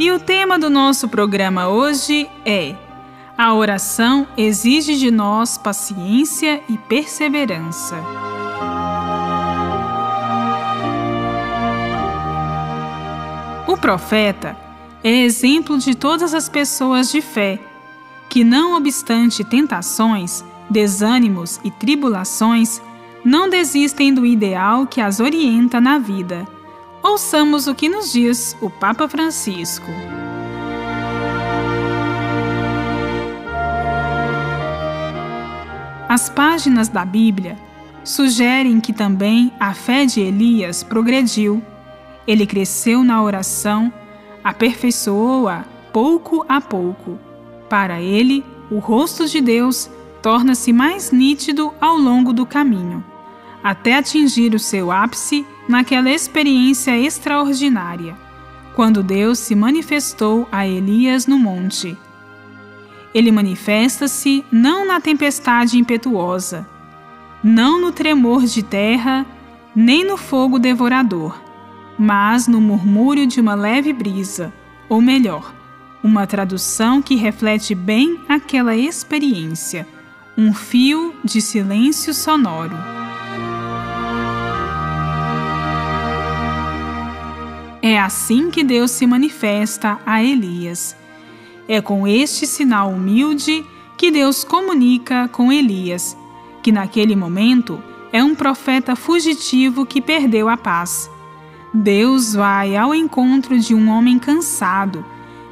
E o tema do nosso programa hoje é: A oração exige de nós paciência e perseverança. O profeta é exemplo de todas as pessoas de fé, que, não obstante tentações, desânimos e tribulações, não desistem do ideal que as orienta na vida. Ouçamos o que nos diz o Papa Francisco. As páginas da Bíblia sugerem que também a fé de Elias progrediu. Ele cresceu na oração aperfeiçoou-a pouco a pouco. Para ele, o rosto de Deus torna-se mais nítido ao longo do caminho, até atingir o seu ápice naquela experiência extraordinária, quando Deus se manifestou a Elias no monte. Ele manifesta-se não na tempestade impetuosa, não no tremor de terra, nem no fogo devorador mas no murmúrio de uma leve brisa, ou melhor, uma tradução que reflete bem aquela experiência, um fio de silêncio sonoro. É assim que Deus se manifesta a Elias. É com este sinal humilde que Deus comunica com Elias, que naquele momento é um profeta fugitivo que perdeu a paz Deus vai ao encontro de um homem cansado,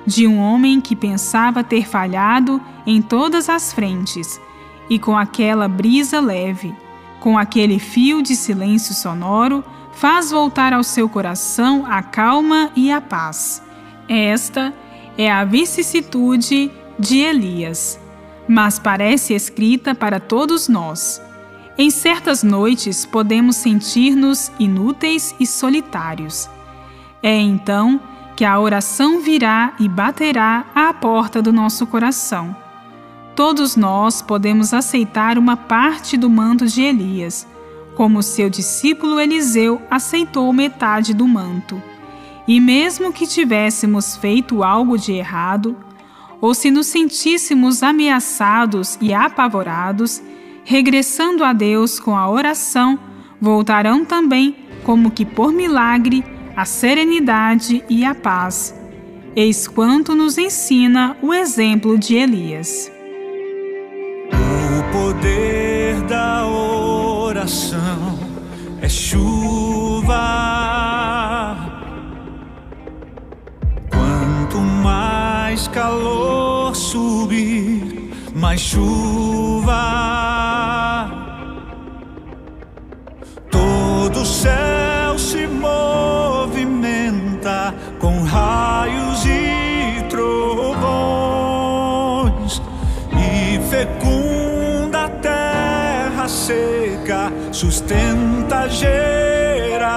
de um homem que pensava ter falhado em todas as frentes, e com aquela brisa leve, com aquele fio de silêncio sonoro, faz voltar ao seu coração a calma e a paz. Esta é a vicissitude de Elias, mas parece escrita para todos nós em certas noites podemos sentir-nos inúteis e solitários. É então que a oração virá e baterá à porta do nosso coração. Todos nós podemos aceitar uma parte do manto de Elias, como seu discípulo Eliseu aceitou metade do manto. E mesmo que tivéssemos feito algo de errado, ou se nos sentíssemos ameaçados e apavorados, regressando a Deus com a oração, voltarão também, como que por milagre, a serenidade e a paz. Eis quanto nos ensina o exemplo de Elias. O poder da oração é chuva. Quanto mais calor subir, mais chuva. todo céu se movimenta com raios sustenta gerações.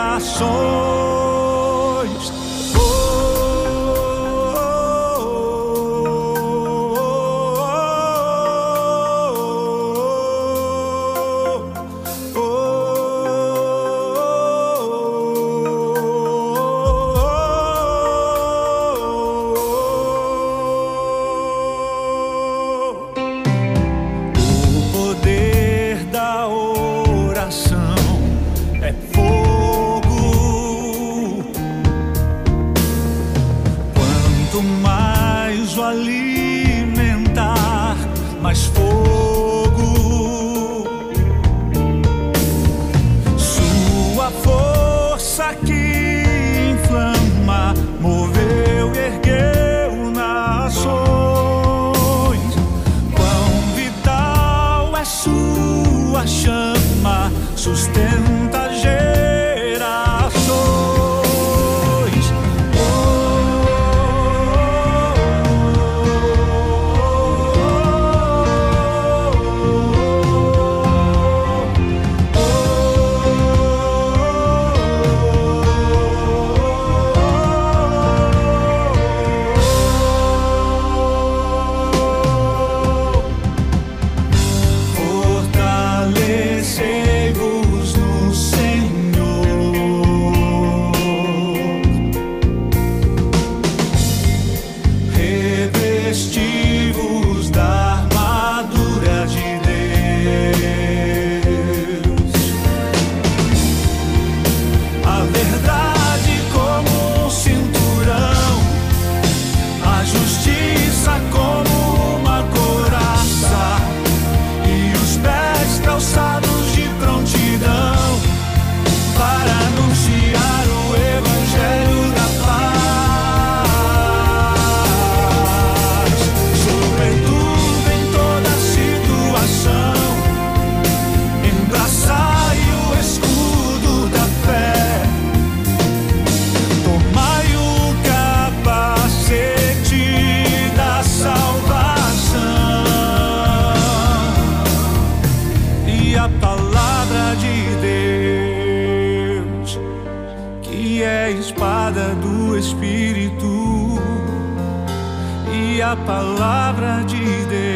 E a palavra de Deus,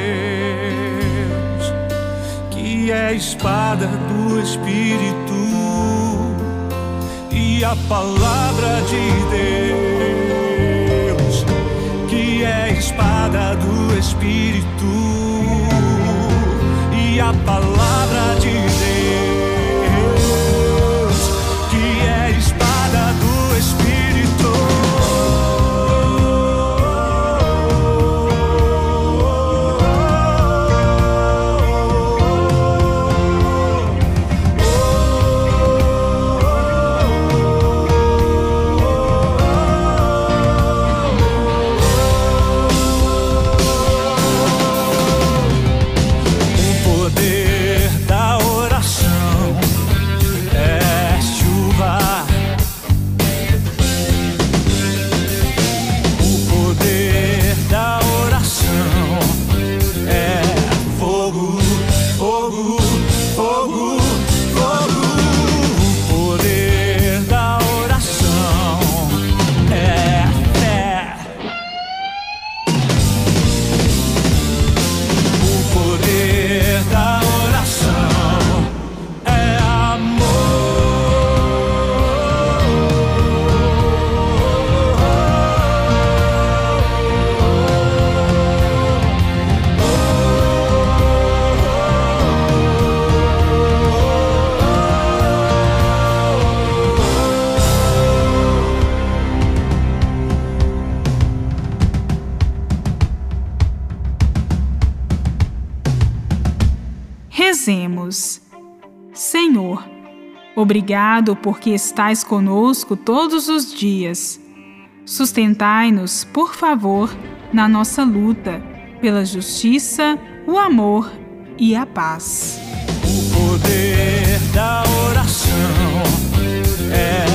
que é a espada do Espírito e a palavra de Deus, que é a espada do Espírito Senhor, obrigado porque estais conosco todos os dias. Sustentai-nos, por favor, na nossa luta pela justiça, o amor e a paz. O poder da oração é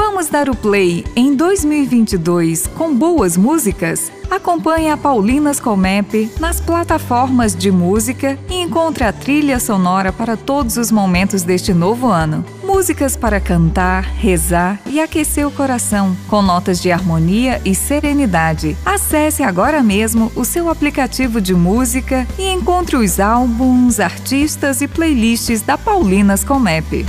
Vamos dar o play em 2022 com boas músicas? Acompanhe a Paulinas Comep nas plataformas de música e encontre a trilha sonora para todos os momentos deste novo ano. Músicas para cantar, rezar e aquecer o coração, com notas de harmonia e serenidade. Acesse agora mesmo o seu aplicativo de música e encontre os álbuns, artistas e playlists da Paulinas Comep.